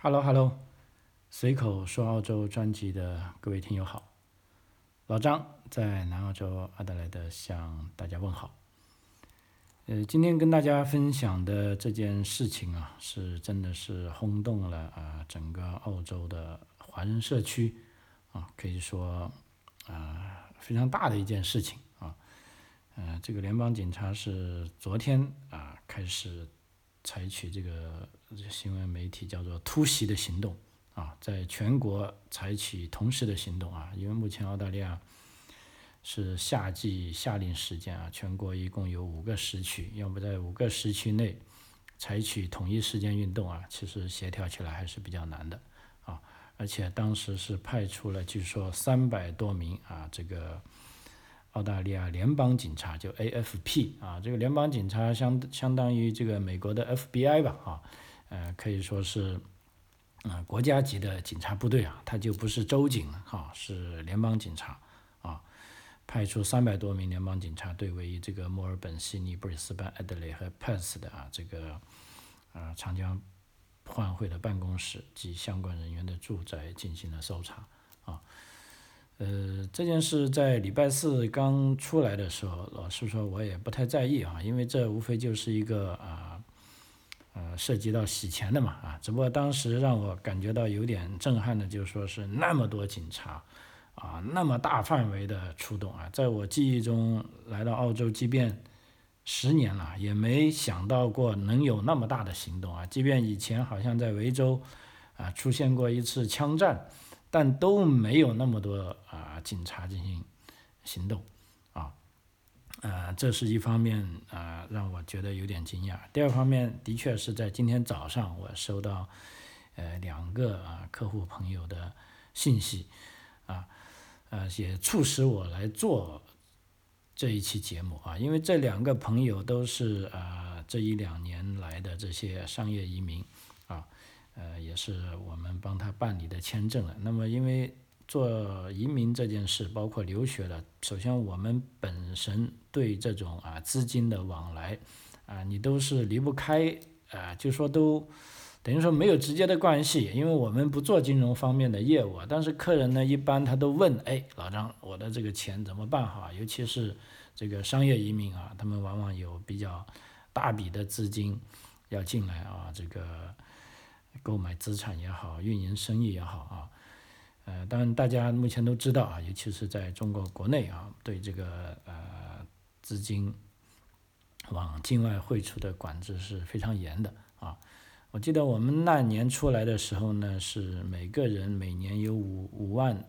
Hello，Hello，随口说澳洲专辑的各位听友好，老张在南澳洲阿德莱德向大家问好。呃，今天跟大家分享的这件事情啊，是真的是轰动了啊整个澳洲的华人社区啊，可以说啊非常大的一件事情啊。呃，这个联邦警察是昨天啊开始采取这个新闻媒体叫做突袭的行动啊，在全国采取同时的行动啊，因为目前澳大利亚。是夏季夏令时间啊，全国一共有五个时区，要不在五个时区内采取统一时间运动啊，其实协调起来还是比较难的啊。而且当时是派出了据说三百多名啊，这个澳大利亚联邦警察就 AFP 啊，这个联邦警察相相当于这个美国的 FBI 吧啊，呃可以说是啊国家级的警察部队啊，它就不是州警哈，是联邦警察啊。派出三百多名联邦警察对位于这个墨尔本、悉尼、布里斯班、艾德雷和 Perth 的啊这个啊长江换会的办公室及相关人员的住宅进行了搜查啊。呃，这件事在礼拜四刚出来的时候，老实说我也不太在意啊，因为这无非就是一个啊呃涉及到洗钱的嘛啊。只不过当时让我感觉到有点震撼的，就是说是那么多警察。啊，那么大范围的出动啊，在我记忆中，来到澳洲，即便十年了，也没想到过能有那么大的行动啊。即便以前好像在维州啊出现过一次枪战，但都没有那么多啊警察进行行动啊。呃，这是一方面啊，让我觉得有点惊讶。第二方面，的确是在今天早上，我收到呃两个啊客户朋友的信息啊。呃，也促使我来做这一期节目啊，因为这两个朋友都是啊这一两年来的这些商业移民，呃，也是我们帮他办理的签证了。那么，因为做移民这件事，包括留学的，首先我们本身对这种啊资金的往来啊，你都是离不开啊，就说都。等于说没有直接的关系，因为我们不做金融方面的业务，但是客人呢，一般他都问，哎，老张，我的这个钱怎么办哈？尤其是这个商业移民啊，他们往往有比较大笔的资金要进来啊，这个购买资产也好，运营生意也好啊，呃，当然大家目前都知道啊，尤其是在中国国内啊，对这个呃资金往境外汇出的管制是非常严的啊。我记得我们那年出来的时候呢，是每个人每年有五五万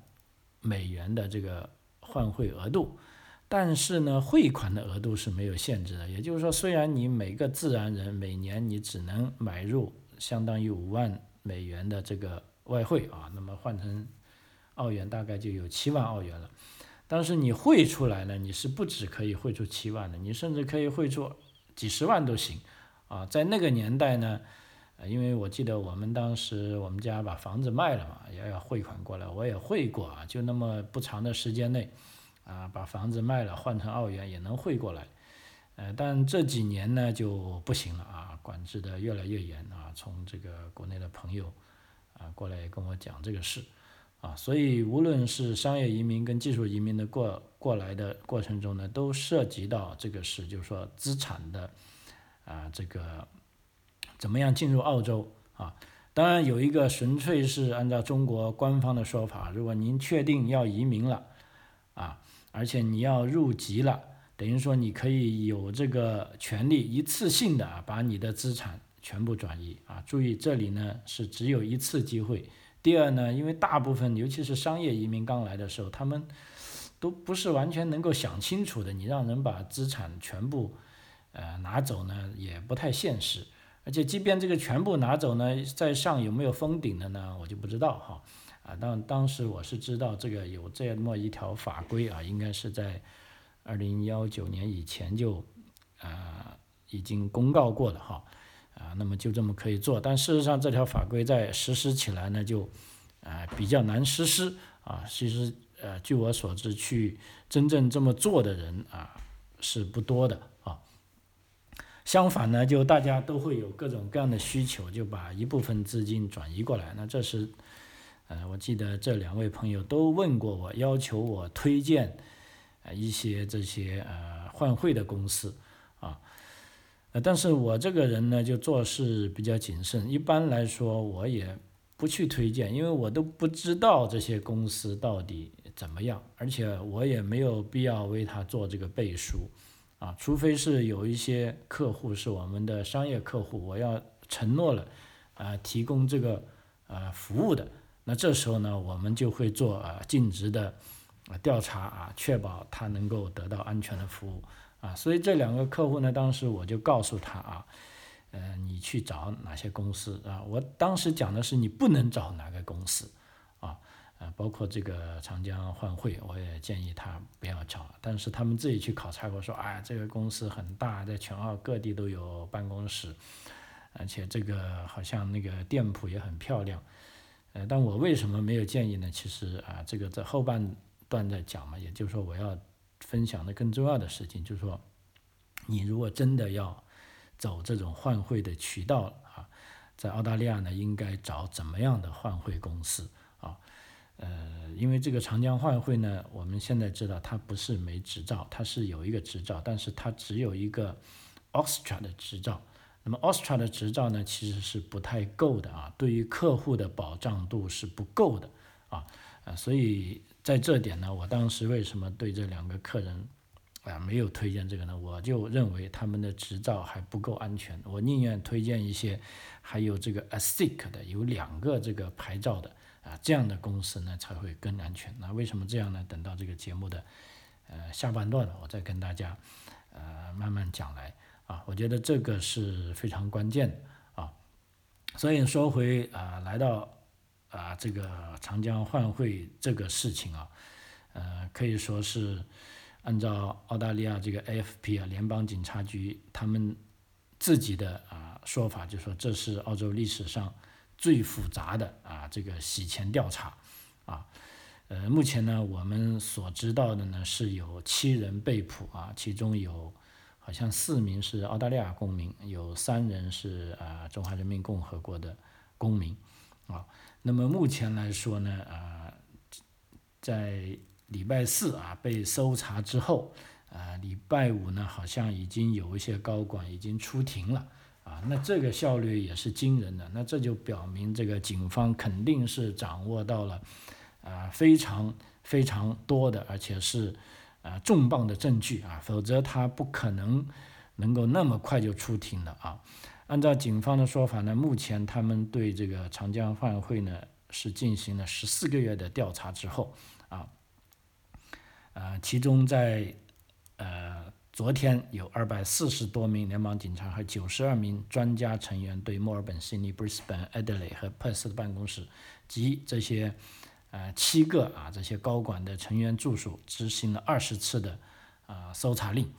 美元的这个换汇额度，但是呢，汇款的额度是没有限制的。也就是说，虽然你每个自然人每年你只能买入相当于五万美元的这个外汇啊，那么换成澳元大概就有七万澳元了，但是你汇出来呢，你是不止可以汇出七万的，你甚至可以汇出几十万都行啊。在那个年代呢。因为我记得我们当时我们家把房子卖了嘛，也要汇款过来，我也汇过啊，就那么不长的时间内，啊，把房子卖了换成澳元也能汇过来，呃，但这几年呢就不行了啊，管制的越来越严啊，从这个国内的朋友啊过来跟我讲这个事，啊，所以无论是商业移民跟技术移民的过过来的过程中呢，都涉及到这个事，就是说资产的啊这个。怎么样进入澳洲啊？当然有一个纯粹是按照中国官方的说法，如果您确定要移民了，啊，而且你要入籍了，等于说你可以有这个权利一次性的啊把你的资产全部转移啊。注意这里呢是只有一次机会。第二呢，因为大部分尤其是商业移民刚来的时候，他们都不是完全能够想清楚的，你让人把资产全部呃拿走呢，也不太现实。而且，即便这个全部拿走呢，在上有没有封顶的呢？我就不知道哈。啊，当当时我是知道这个有这么一条法规啊，应该是在二零幺九年以前就啊已经公告过了哈。啊，那么就这么可以做，但事实上这条法规在实施起来呢，就啊比较难实施啊。其实呃，据我所知，去真正这么做的人啊是不多的啊。相反呢，就大家都会有各种各样的需求，就把一部分资金转移过来。那这时，呃，我记得这两位朋友都问过我，要求我推荐呃一些这些呃换汇的公司啊。呃，但是我这个人呢，就做事比较谨慎，一般来说我也不去推荐，因为我都不知道这些公司到底怎么样，而且我也没有必要为他做这个背书，啊，除非是有一些客户是我们的商业客户，我要承诺了，啊，提供这个呃服务的，那这时候呢，我们就会做啊尽职的啊调查啊，确保他能够得到安全的服务。啊，所以这两个客户呢，当时我就告诉他啊，呃，你去找哪些公司啊？我当时讲的是你不能找哪个公司，啊，啊，包括这个长江换汇，我也建议他不要找。但是他们自己去考察过，说，哎，这个公司很大，在全澳各地都有办公室，而且这个好像那个店铺也很漂亮。呃，但我为什么没有建议呢？其实啊，这个在后半段在讲嘛，也就是说我要。分享的更重要的事情就是说，你如果真的要走这种换汇的渠道啊，在澳大利亚呢，应该找怎么样的换汇公司啊？呃，因为这个长江换汇呢，我们现在知道它不是没执照，它是有一个执照，但是它只有一个 Austra 的执照。那么 Austra 的执照呢，其实是不太够的啊，对于客户的保障度是不够的啊，啊，所以。在这点呢，我当时为什么对这两个客人啊没有推荐这个呢？我就认为他们的执照还不够安全，我宁愿推荐一些还有这个 ASIC 的，有两个这个牌照的啊这样的公司呢才会更安全。那为什么这样呢？等到这个节目的呃下半段，我再跟大家呃慢慢讲来啊。我觉得这个是非常关键的啊。所以说回啊来到。啊，这个长江换汇这个事情啊，呃，可以说是按照澳大利亚这个 AFP 啊，联邦警察局他们自己的啊说法，就说这是澳洲历史上最复杂的啊这个洗钱调查啊。呃，目前呢，我们所知道的呢是有七人被捕啊，其中有好像四名是澳大利亚公民，有三人是啊中华人民共和国的公民啊。那么目前来说呢，啊，在礼拜四啊被搜查之后，啊，礼拜五呢好像已经有一些高管已经出庭了，啊，那这个效率也是惊人的，那这就表明这个警方肯定是掌握到了，啊，非常非常多的，而且是啊重磅的证据啊，否则他不可能能够那么快就出庭的啊。按照警方的说法呢，目前他们对这个长江换汇呢是进行了十四个月的调查之后，啊，呃，其中在呃昨天有二百四十多名联邦警察和九十二名专家成员对墨尔本、悉尼、Brisbane、Adelaide 和 Perth 的办公室及这些呃七个啊这些高管的成员住所执行了二十次的啊搜查令。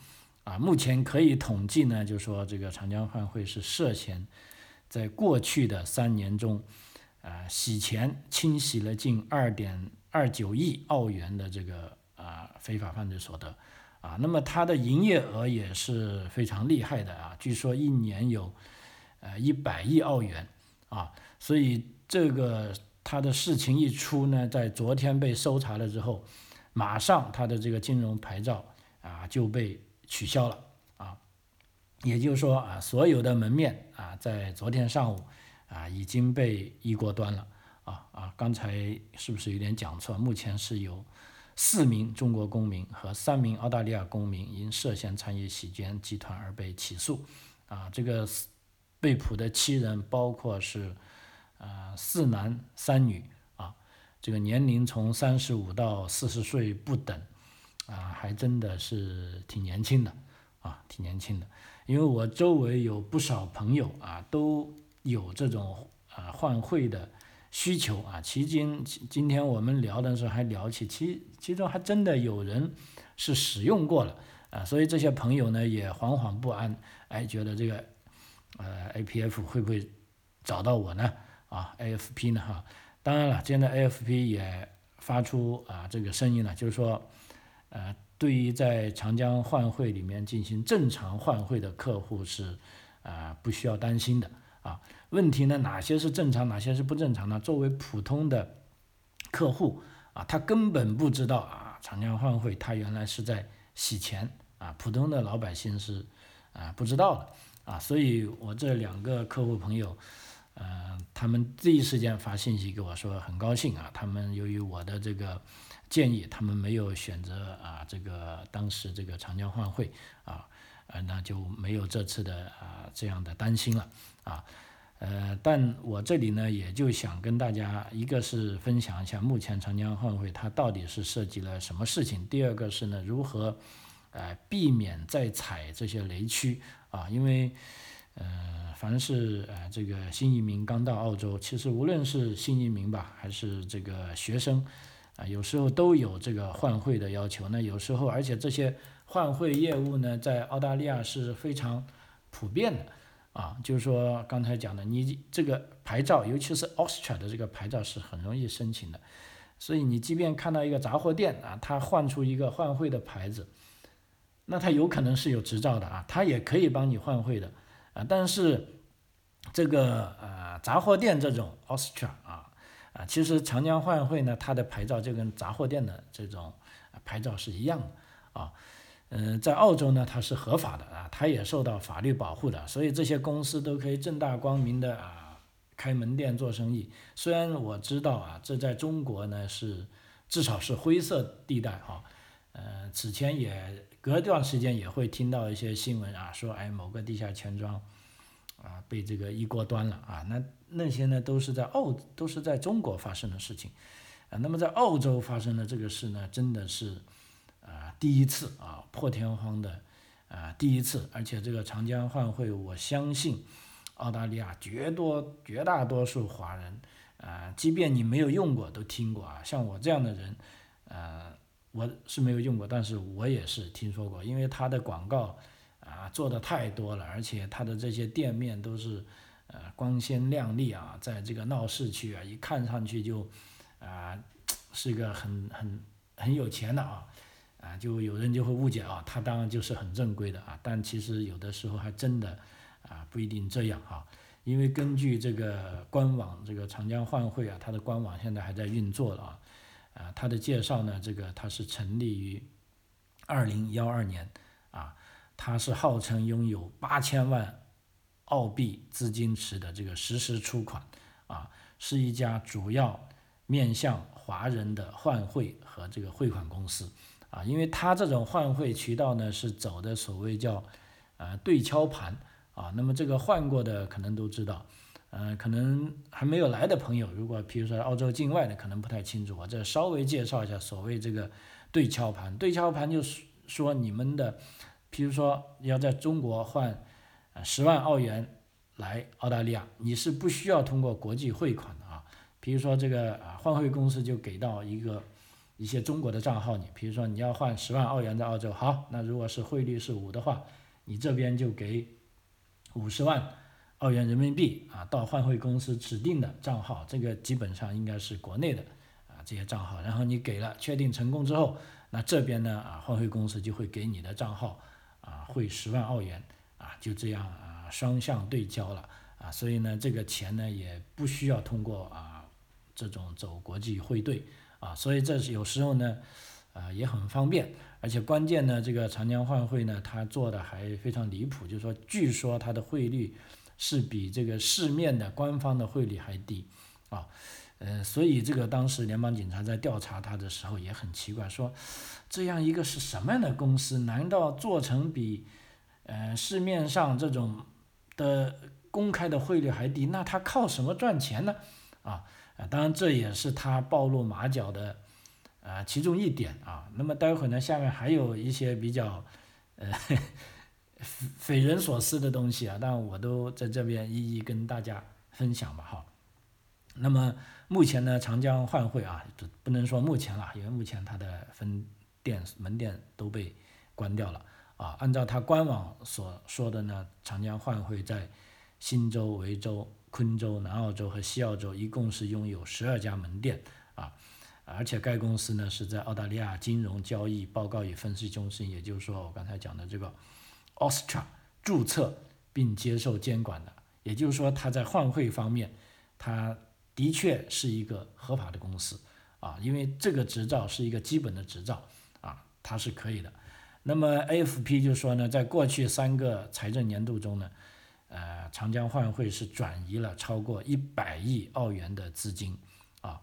啊，目前可以统计呢，就说这个长江饭会是涉嫌在过去的三年中，啊，洗钱清洗了近二点二九亿澳元的这个啊非法犯罪所得，啊，那么它的营业额也是非常厉害的啊，据说一年有呃一百亿澳元啊，所以这个他的事情一出呢，在昨天被搜查了之后，马上他的这个金融牌照啊就被。取消了啊，也就是说啊，所有的门面啊，在昨天上午啊已经被一锅端了啊啊，刚才是不是有点讲错？目前是有四名中国公民和三名澳大利亚公民因涉嫌参与洗钱集团而被起诉啊，这个被捕的七人包括是啊四男三女啊，这个年龄从三十五到四十岁不等。啊，还真的是挺年轻的，啊，挺年轻的。因为我周围有不少朋友啊，都有这种啊换汇的需求啊。其今今天我们聊的时候还聊起，其其中还真的有人是使用过了啊。所以这些朋友呢也惶惶不安，哎，觉得这个呃 A P F 会不会找到我呢？啊，A F P 呢？哈，当然了，现在 A F P 也发出啊这个声音了，就是说。呃，对于在长江换汇里面进行正常换汇的客户是啊不需要担心的啊。问题呢，哪些是正常，哪些是不正常呢？作为普通的客户啊，他根本不知道啊，长江换汇他原来是在洗钱啊，普通的老百姓是啊不知道的啊，所以我这两个客户朋友。呃，他们第一时间发信息给我说很高兴啊，他们由于我的这个建议，他们没有选择啊这个当时这个长江换汇啊，呃那就没有这次的啊这样的担心了啊，呃但我这里呢也就想跟大家一个是分享一下目前长江换汇它到底是涉及了什么事情，第二个是呢如何呃避免再踩这些雷区啊，因为。呃，凡是呃这个新移民刚到澳洲，其实无论是新移民吧，还是这个学生，啊，有时候都有这个换汇的要求。那有时候，而且这些换汇业务呢，在澳大利亚是非常普遍的，啊，就是说刚才讲的，你这个牌照，尤其是 Austria 的这个牌照是很容易申请的，所以你即便看到一个杂货店啊，他换出一个换汇的牌子，那他有可能是有执照的啊，他也可以帮你换汇的。啊，但是这个呃杂货店这种 Austria 啊其实长江换汇呢，它的牌照就跟杂货店的这种牌照是一样的啊。嗯，在澳洲呢，它是合法的啊，它也受到法律保护的，所以这些公司都可以正大光明的啊开门店做生意。虽然我知道啊，这在中国呢是至少是灰色地带哈。呃，此前也。隔一段时间也会听到一些新闻啊，说哎某个地下钱庄，啊被这个一锅端了啊，那那些呢都是在澳都是在中国发生的事情，啊那么在澳洲发生的这个事呢，真的是啊第一次啊破天荒的啊第一次，而且这个长江换汇，我相信澳大利亚绝多绝大多数华人啊，即便你没有用过都听过啊，像我这样的人，呃。我是没有用过，但是我也是听说过，因为它的广告啊做的太多了，而且它的这些店面都是呃光鲜亮丽啊，在这个闹市区啊，一看上去就啊是一个很很很有钱的啊啊，就有人就会误解啊，它当然就是很正规的啊，但其实有的时候还真的啊不一定这样啊，因为根据这个官网，这个长江换汇啊，它的官网现在还在运作了啊。啊，它的介绍呢，这个它是成立于二零幺二年，啊，它是号称拥有八千万澳币资金池的这个实时出款，啊，是一家主要面向华人的换汇和这个汇款公司，啊，因为它这种换汇渠道呢是走的所谓叫呃对敲盘，啊，那么这个换过的可能都知道。嗯，可能还没有来的朋友，如果比如说澳洲境外的，可能不太清楚。我这稍微介绍一下，所谓这个对敲盘，对敲盘就是说你们的，比如说你要在中国换十万澳元来澳大利亚，你是不需要通过国际汇款的啊。比如说这个啊换汇公司就给到一个一些中国的账号，你比如说你要换十万澳元在澳洲，好，那如果是汇率是五的话，你这边就给五十万。澳元人民币啊，到换汇公司指定的账号，这个基本上应该是国内的啊这些账号。然后你给了确定成功之后，那这边呢啊换汇公司就会给你的账号啊汇十万澳元啊，就这样啊双向对焦了啊。所以呢这个钱呢也不需要通过啊这种走国际汇兑啊，所以这是有时候呢啊也很方便，而且关键呢这个长江换汇呢它做的还非常离谱，就是说据说它的汇率。是比这个市面的官方的汇率还低，啊，呃，所以这个当时联邦警察在调查他的时候也很奇怪，说这样一个是什么样的公司？难道做成比呃市面上这种的公开的汇率还低？那他靠什么赚钱呢？啊啊，当然这也是他暴露马脚的啊其中一点啊。那么待会呢，下面还有一些比较呃。匪人所思的东西啊，但我都在这边一一跟大家分享吧，哈。那么目前呢，长江换汇啊，这不能说目前了，因为目前它的分店门店都被关掉了啊。按照它官网所说的呢，长江换汇在新州、维州、昆州、南澳洲和西澳洲一共是拥有十二家门店啊。而且该公司呢是在澳大利亚金融交易报告与分析中心，也就是说我刚才讲的这个 Austra 注册并接受监管的，也就是说它在换汇方面，它的确是一个合法的公司啊，因为这个执照是一个基本的执照啊，它是可以的。那么 AFP 就说呢，在过去三个财政年度中呢，呃，长江换汇是转移了超过一百亿澳元的资金啊。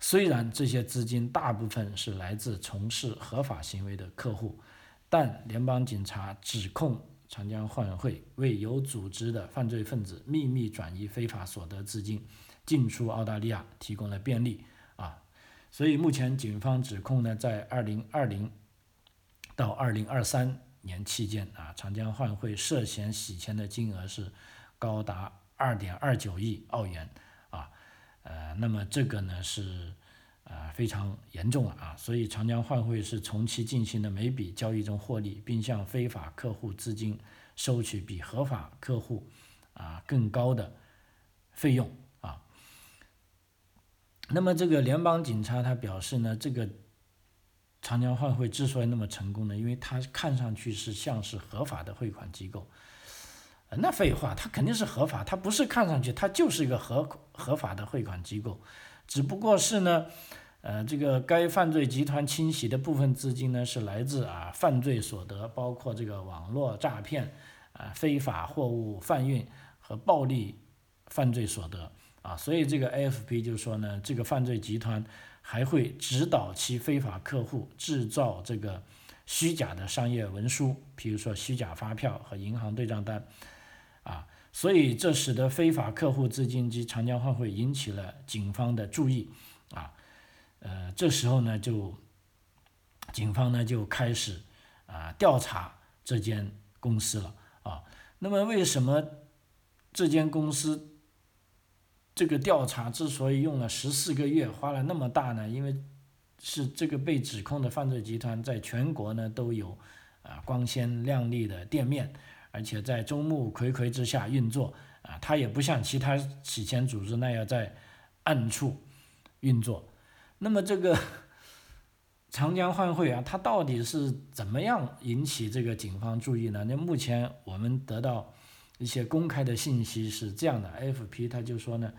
虽然这些资金大部分是来自从事合法行为的客户，但联邦警察指控长江换汇为有组织的犯罪分子秘密转移非法所得资金进出澳大利亚提供了便利啊。所以目前警方指控呢，在二零二零到二零二三年期间啊，长江换汇涉嫌洗钱的金额是高达二点二九亿澳元啊。呃，那么这个呢是，呃非常严重了啊，所以长江换汇是从其进行的每笔交易中获利，并向非法客户资金收取比合法客户啊更高的费用。那么这个联邦警察他表示呢，这个长江换汇之所以那么成功呢，因为它看上去是像是合法的汇款机构。那废话，它肯定是合法，它不是看上去，它就是一个合合法的汇款机构，只不过是呢，呃，这个该犯罪集团清洗的部分资金呢是来自啊犯罪所得，包括这个网络诈骗、啊非法货物贩运和暴力犯罪所得啊，所以这个 AFP 就是说呢，这个犯罪集团还会指导其非法客户制造这个虚假的商业文书，比如说虚假发票和银行对账单。啊，所以这使得非法客户资金及长江换汇引起了警方的注意，啊，呃，这时候呢，就警方呢就开始啊调查这间公司了啊。那么为什么这间公司这个调查之所以用了十四个月，花了那么大呢？因为是这个被指控的犯罪集团在全国呢都有啊光鲜亮丽的店面。而且在众目睽睽之下运作啊，它也不像其他洗钱组织那样在暗处运作。那么这个长江换汇啊，它到底是怎么样引起这个警方注意呢？那目前我们得到一些公开的信息是这样的，AFP 他就说呢，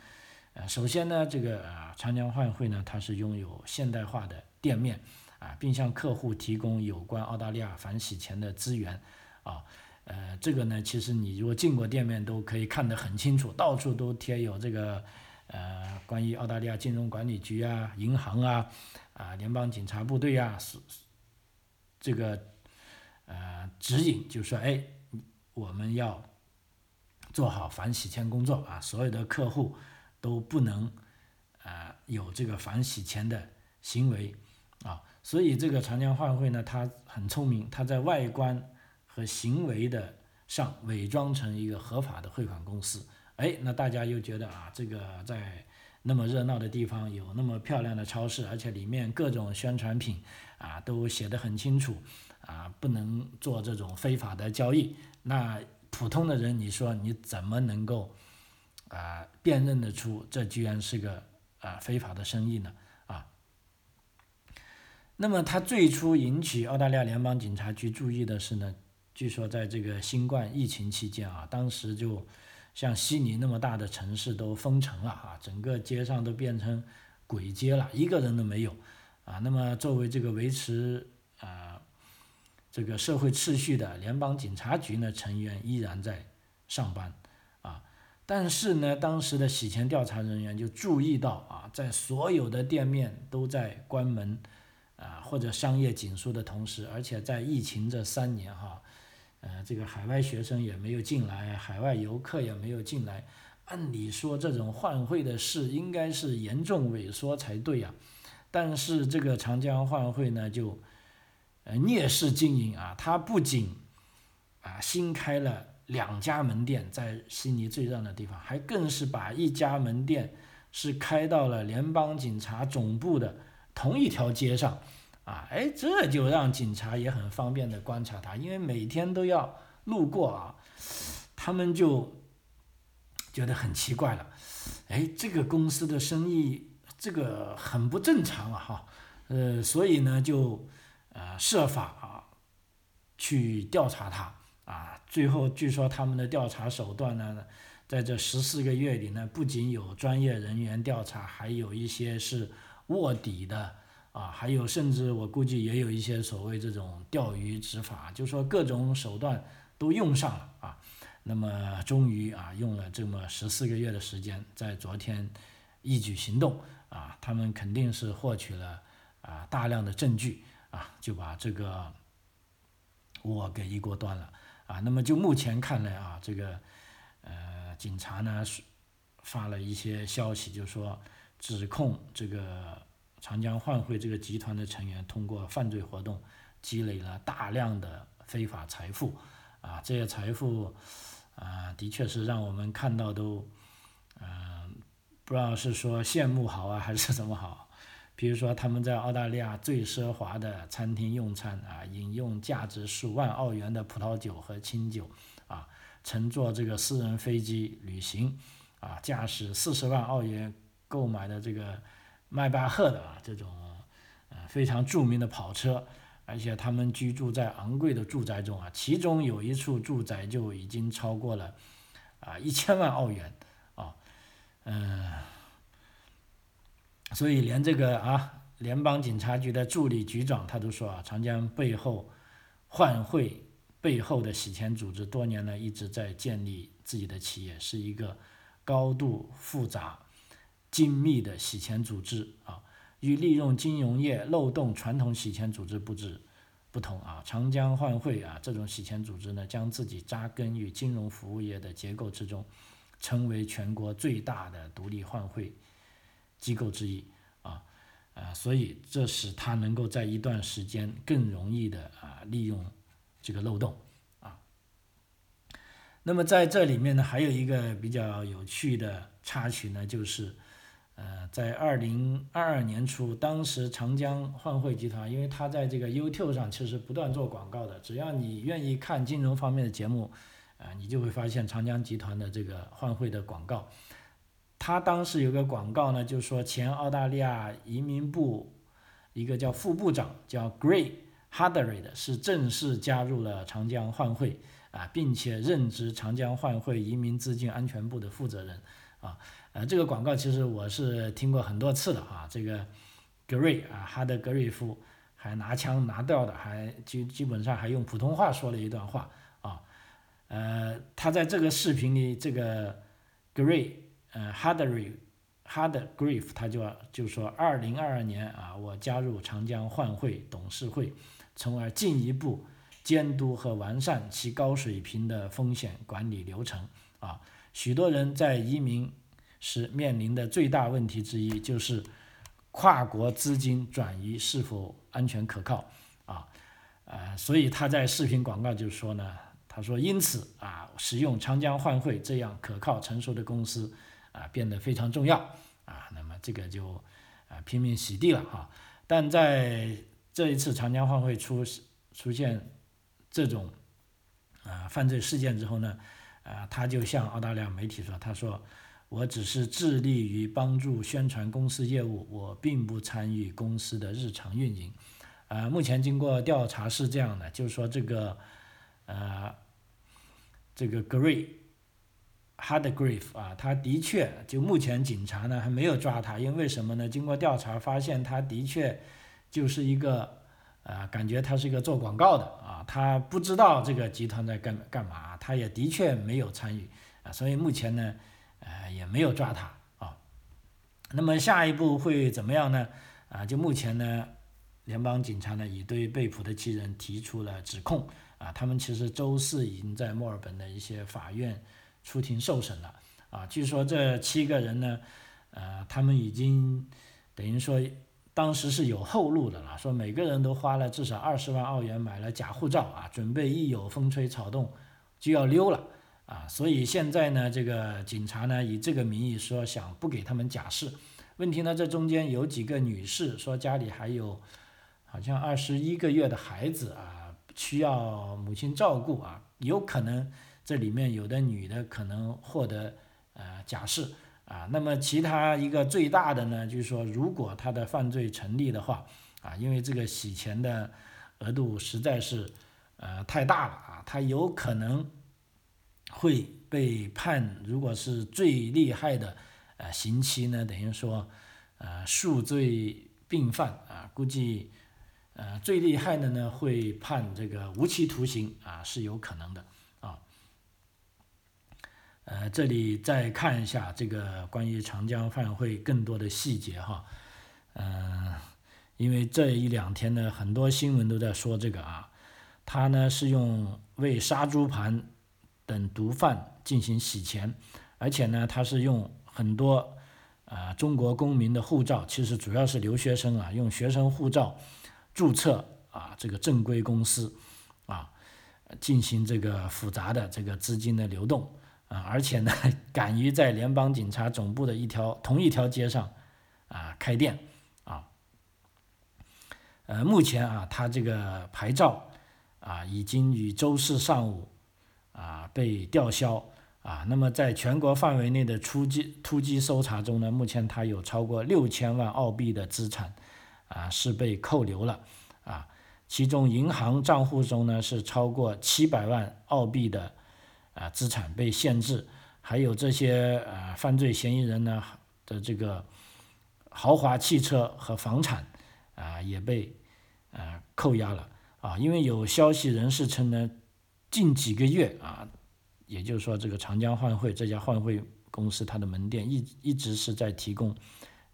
呃，首先呢，这个啊长江换汇呢，它是拥有现代化的店面啊，并向客户提供有关澳大利亚反洗钱的资源啊。呃，这个呢，其实你如果进过店面，都可以看得很清楚，到处都贴有这个，呃，关于澳大利亚金融管理局啊、银行啊、啊联邦警察部队啊，是这个呃指引，就说，哎，我们要做好反洗钱工作啊，所有的客户都不能啊有这个反洗钱的行为啊，所以这个长江换汇呢，它很聪明，它在外观。和行为的上伪装成一个合法的汇款公司，哎，那大家又觉得啊，这个在那么热闹的地方有那么漂亮的超市，而且里面各种宣传品啊都写得很清楚，啊，不能做这种非法的交易。那普通的人，你说你怎么能够啊辨认得出这居然是个啊非法的生意呢？啊，那么他最初引起澳大利亚联邦警察局注意的是呢？据说在这个新冠疫情期间啊，当时就像悉尼那么大的城市都封城了啊，整个街上都变成鬼街了，一个人都没有啊。那么作为这个维持啊这个社会秩序的联邦警察局呢成员依然在上班啊，但是呢，当时的洗钱调查人员就注意到啊，在所有的店面都在关门啊或者商业紧缩的同时，而且在疫情这三年哈。呃，这个海外学生也没有进来，海外游客也没有进来。按理说，这种换汇的事应该是严重萎缩才对呀。但是这个长江换汇呢，就呃逆势经营啊，他不仅啊新开了两家门店在悉尼最热闹的地方，还更是把一家门店是开到了联邦警察总部的同一条街上。啊，哎，这就让警察也很方便的观察他，因为每天都要路过啊，他们就觉得很奇怪了，哎，这个公司的生意这个很不正常啊哈，呃，所以呢就呃设法啊去调查他啊，最后据说他们的调查手段呢，在这十四个月里呢，不仅有专业人员调查，还有一些是卧底的啊，还有甚至我估计也有一些所谓这种钓鱼执法，就说各种手段都用上了啊。那么终于啊，用了这么十四个月的时间，在昨天一举行动啊，他们肯定是获取了啊大量的证据啊，就把这个我给一锅端了啊。那么就目前看来啊，这个呃警察呢是发了一些消息，就说指控这个长江换汇这个集团的成员通过犯罪活动积累了大量的非法财富啊，这些财富。啊，的确是让我们看到都，嗯，不知道是说羡慕好啊，还是怎么好。比如说他们在澳大利亚最奢华的餐厅用餐啊，饮用价值数万澳元的葡萄酒和清酒，啊，乘坐这个私人飞机旅行，啊，驾驶四十万澳元购买的这个迈巴赫的啊这种，呃，非常著名的跑车。而且他们居住在昂贵的住宅中啊，其中有一处住宅就已经超过了啊一千万澳元啊，嗯，所以连这个啊联邦警察局的助理局长他都说啊，长江背后换汇背后的洗钱组织多年来一直在建立自己的企业，是一个高度复杂、精密的洗钱组织啊。与利用金融业漏洞传统洗钱组织不止不同啊，长江换汇啊这种洗钱组织呢，将自己扎根于金融服务业的结构之中，成为全国最大的独立换汇机构之一啊啊，所以这使他能够在一段时间更容易的啊利用这个漏洞啊。那么在这里面呢，还有一个比较有趣的插曲呢，就是。呃，在二零二二年初，当时长江换汇集团，因为他在这个 YouTube 上其实不断做广告的，只要你愿意看金融方面的节目，啊，你就会发现长江集团的这个换汇的广告。他当时有个广告呢，就说前澳大利亚移民部一个叫副部长叫 Gray Hardery 的，是正式加入了长江换汇啊，并且任职长江换汇移民资金安全部的负责人啊。呃，这个广告其实我是听过很多次的啊。这个 Gray 啊，哈德格瑞夫还拿枪拿掉的，还基基本上还用普通话说了一段话啊。呃，他在这个视频里，这个 Gray 呃，Hardy，Hard Grief，他就就说，二零二二年啊，我加入长江换汇董事会，从而进一步监督和完善其高水平的风险管理流程啊。许多人在移民。时面临的最大问题之一，就是跨国资金转移是否安全可靠啊？呃，所以他在视频广告就说呢，他说因此啊，使用长江换汇这样可靠成熟的公司啊，变得非常重要啊。那么这个就啊拼命洗地了哈。但在这一次长江换汇出出现这种啊犯罪事件之后呢，啊他就向澳大利亚媒体说，他说。我只是致力于帮助宣传公司业务，我并不参与公司的日常运营。啊，目前经过调查是这样的，就是说这个，呃，这个 Gray Hardgrave 啊，他的确就目前警察呢还没有抓他，因为什么呢？经过调查发现，他的确就是一个，呃，感觉他是一个做广告的啊，他不知道这个集团在干干嘛，他也的确没有参与啊，所以目前呢。呃，也没有抓他啊。那么下一步会怎么样呢？啊，就目前呢，联邦警察呢已对被捕的七人提出了指控啊。他们其实周四已经在墨尔本的一些法院出庭受审了啊。据说这七个人呢，呃，他们已经等于说当时是有后路的了，说每个人都花了至少二十万澳元买了假护照啊，准备一有风吹草动就要溜了。啊，所以现在呢，这个警察呢以这个名义说想不给他们假释。问题呢，这中间有几个女士说家里还有好像二十一个月的孩子啊，需要母亲照顾啊，有可能这里面有的女的可能获得呃假释啊，那么其他一个最大的呢，就是说如果他的犯罪成立的话，啊，因为这个洗钱的额度实在是呃太大了啊，他有可能会被判，如果是最厉害的呃刑期呢，等于说呃数罪并犯啊，估计呃最厉害的呢会判这个无期徒刑啊，是有可能的。呃，这里再看一下这个关于长江饭会更多的细节哈，嗯，因为这一两天呢，很多新闻都在说这个啊，他呢是用为杀猪盘等毒贩进行洗钱，而且呢，他是用很多啊中国公民的护照，其实主要是留学生啊，用学生护照注册啊这个正规公司啊，进行这个复杂的这个资金的流动。啊，而且呢，敢于在联邦警察总部的一条同一条街上，啊开店，啊，呃，目前啊，他这个牌照啊，已经于周四上午啊被吊销，啊，那么在全国范围内的突击突击搜查中呢，目前他有超过六千万澳币的资产，啊是被扣留了，啊，其中银行账户中呢是超过七百万澳币的。啊，资产被限制，还有这些呃犯罪嫌疑人呢的这个豪华汽车和房产啊也被呃扣押了啊，因为有消息人士称呢，近几个月啊，也就是说这个长江换汇这家换汇公司它的门店一一直是在提供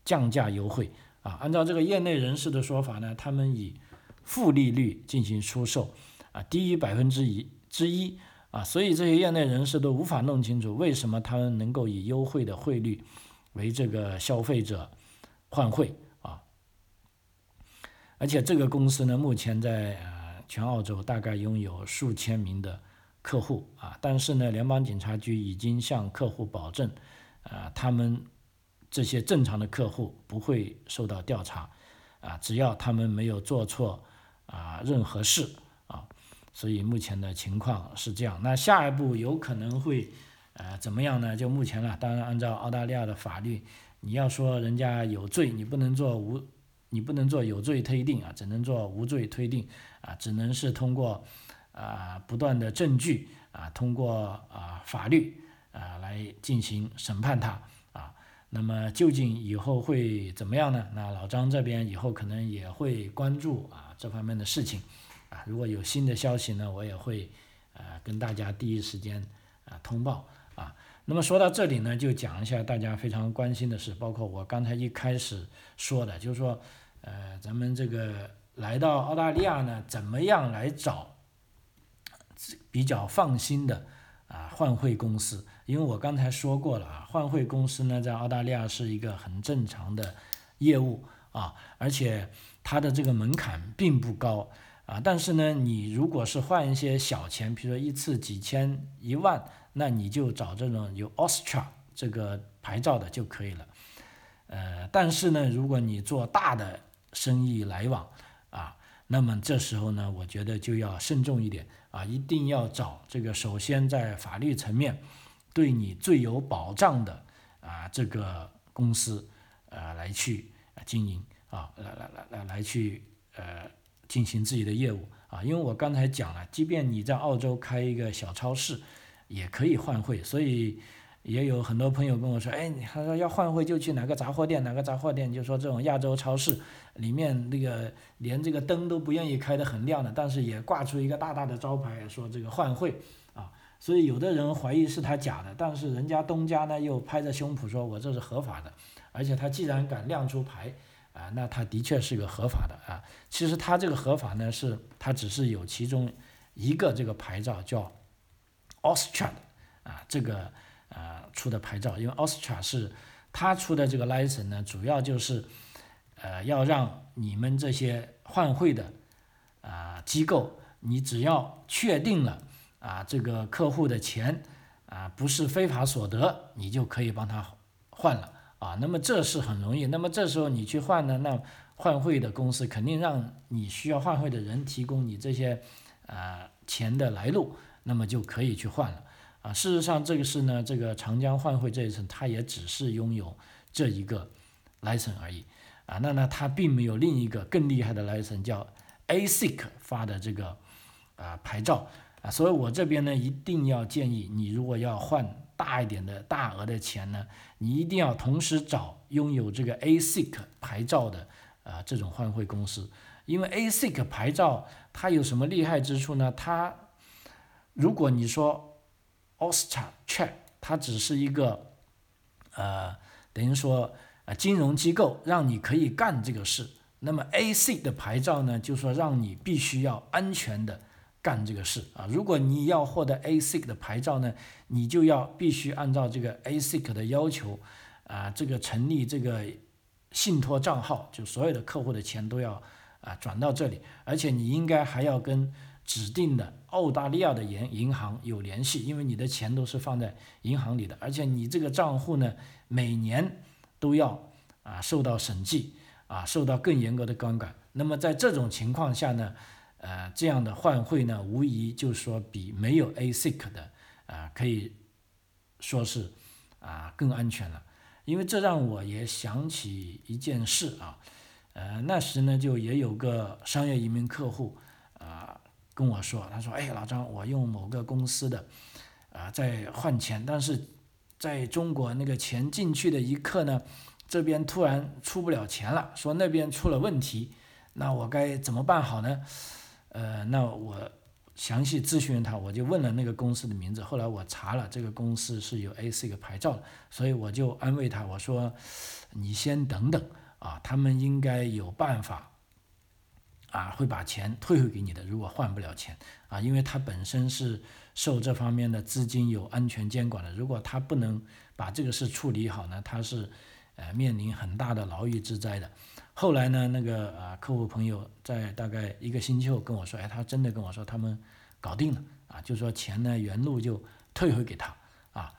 降价优惠啊，按照这个业内人士的说法呢，他们以负利率进行出售啊，低于百分之一之一。啊，所以这些业内人士都无法弄清楚为什么他们能够以优惠的汇率为这个消费者换汇啊。而且这个公司呢，目前在呃全澳洲大概拥有数千名的客户啊。但是呢，联邦警察局已经向客户保证，啊，他们这些正常的客户不会受到调查啊，只要他们没有做错啊任何事。所以目前的情况是这样，那下一步有可能会，呃，怎么样呢？就目前了，当然按照澳大利亚的法律，你要说人家有罪，你不能做无，你不能做有罪推定啊，只能做无罪推定啊，只能是通过啊不断的证据啊，通过啊法律啊来进行审判他啊。那么究竟以后会怎么样呢？那老张这边以后可能也会关注啊这方面的事情。如果有新的消息呢，我也会呃跟大家第一时间啊通报啊。那么说到这里呢，就讲一下大家非常关心的事，包括我刚才一开始说的，就是说呃咱们这个来到澳大利亚呢，怎么样来找比较放心的啊换汇公司？因为我刚才说过了啊，换汇公司呢在澳大利亚是一个很正常的业务啊，而且它的这个门槛并不高。啊，但是呢，你如果是换一些小钱，比如说一次几千、一万，那你就找这种有 Austria 这个牌照的就可以了。呃，但是呢，如果你做大的生意来往啊，那么这时候呢，我觉得就要慎重一点啊，一定要找这个首先在法律层面对你最有保障的啊这个公司啊来去经营啊，来来来来来去呃。进行自己的业务啊，因为我刚才讲了，即便你在澳洲开一个小超市，也可以换汇，所以也有很多朋友跟我说，哎，他说要换汇就去哪个杂货店，哪个杂货店，就说这种亚洲超市里面那个连这个灯都不愿意开得很亮的，但是也挂出一个大大的招牌说这个换汇啊，所以有的人怀疑是他假的，但是人家东家呢又拍着胸脯说我这是合法的，而且他既然敢亮出牌。啊，那它的确是个合法的啊。其实它这个合法呢，是它只是有其中一个这个牌照叫 Austria 啊，这个呃出的牌照，因为 Austria 是它出的这个 license 呢，主要就是呃要让你们这些换汇的啊机构，你只要确定了啊这个客户的钱啊不是非法所得，你就可以帮他换了。啊，那么这是很容易。那么这时候你去换呢，那换汇的公司肯定让你需要换汇的人提供你这些，呃，钱的来路，那么就可以去换了。啊，事实上这个是呢，这个长江换汇这一层，它也只是拥有这一个 license 而已啊，那呢，它并没有另一个更厉害的 license 叫 ASIC 发的这个啊牌照啊，所以我这边呢一定要建议你，如果要换大一点的大额的钱呢，你一定要同时找拥有这个 ASIC 牌照的啊这种换汇公司，因为 ASIC 牌照它有什么厉害之处呢？它如果你说 Austrcheck，它只是一个呃等于说啊金融机构让你可以干这个事。那么 ASIC 的牌照呢，就说让你必须要安全的干这个事啊。如果你要获得 ASIC 的牌照呢，你就要必须按照这个 ASIC 的要求啊，这个成立这个信托账号，就所有的客户的钱都要啊转到这里，而且你应该还要跟指定的澳大利亚的银银行有联系，因为你的钱都是放在银行里的，而且你这个账户呢，每年都要啊受到审计。啊，受到更严格的监管。那么在这种情况下呢，呃，这样的换汇呢，无疑就是说比没有 ASIC 的啊，可以说是啊更安全了。因为这让我也想起一件事啊，呃，那时呢就也有个商业移民客户啊跟我说，他说，哎，老张，我用某个公司的啊在换钱，但是在中国那个钱进去的一刻呢。这边突然出不了钱了，说那边出了问题，那我该怎么办好呢？呃，那我详细咨询他，我就问了那个公司的名字。后来我查了，这个公司是有 ASIC 牌照，所以我就安慰他，我说你先等等啊，他们应该有办法啊，会把钱退回给你的。如果换不了钱啊，因为他本身是受这方面的资金有安全监管的，如果他不能把这个事处理好呢，他是。呃，面临很大的牢狱之灾的。后来呢，那个啊，客户朋友在大概一个星期后跟我说，哎，他真的跟我说他们搞定了啊，就说钱呢原路就退回给他啊。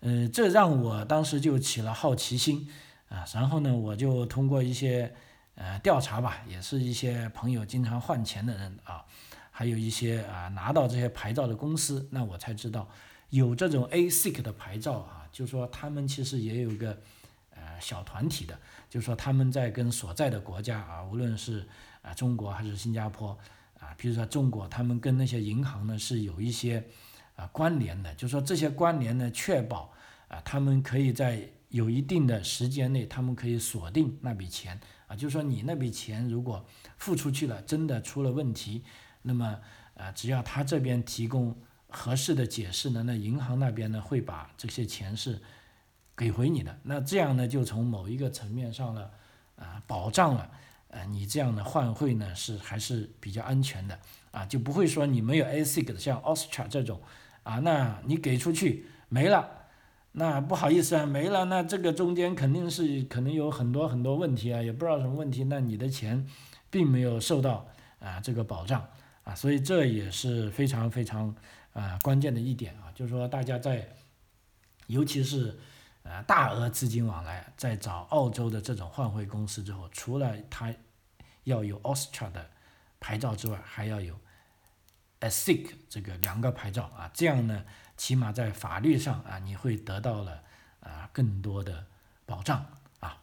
呃，这让我当时就起了好奇心啊。然后呢，我就通过一些呃调查吧，也是一些朋友经常换钱的人啊，还有一些啊拿到这些牌照的公司，那我才知道有这种 ASIC 的牌照啊，就说他们其实也有个。小团体的，就是说他们在跟所在的国家啊，无论是啊中国还是新加坡啊，比如说中国，他们跟那些银行呢是有一些啊关联的，就是说这些关联呢，确保啊他们可以在有一定的时间内，他们可以锁定那笔钱啊，就是说你那笔钱如果付出去了，真的出了问题，那么啊只要他这边提供合适的解释呢，那银行那边呢会把这些钱是。给回你的，那这样呢，就从某一个层面上呢，啊，保障了，呃，你这样的换汇呢是还是比较安全的，啊，就不会说你没有 ASIC 的，像 Austria 这种，啊，那你给出去没了，那不好意思啊，没了，那这个中间肯定是可能有很多很多问题啊，也不知道什么问题，那你的钱并没有受到啊这个保障，啊，所以这也是非常非常啊关键的一点啊，就是说大家在，尤其是。呃，大额资金往来，在找澳洲的这种换汇公司之后，除了他要有 Austria 的牌照之外，还要有 ASIC 这个两个牌照啊，这样呢，起码在法律上啊，你会得到了啊更多的保障啊。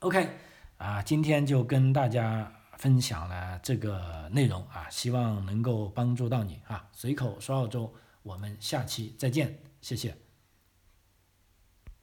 OK，啊，今天就跟大家分享了这个内容啊，希望能够帮助到你啊。随口说澳洲，我们下期再见，谢谢。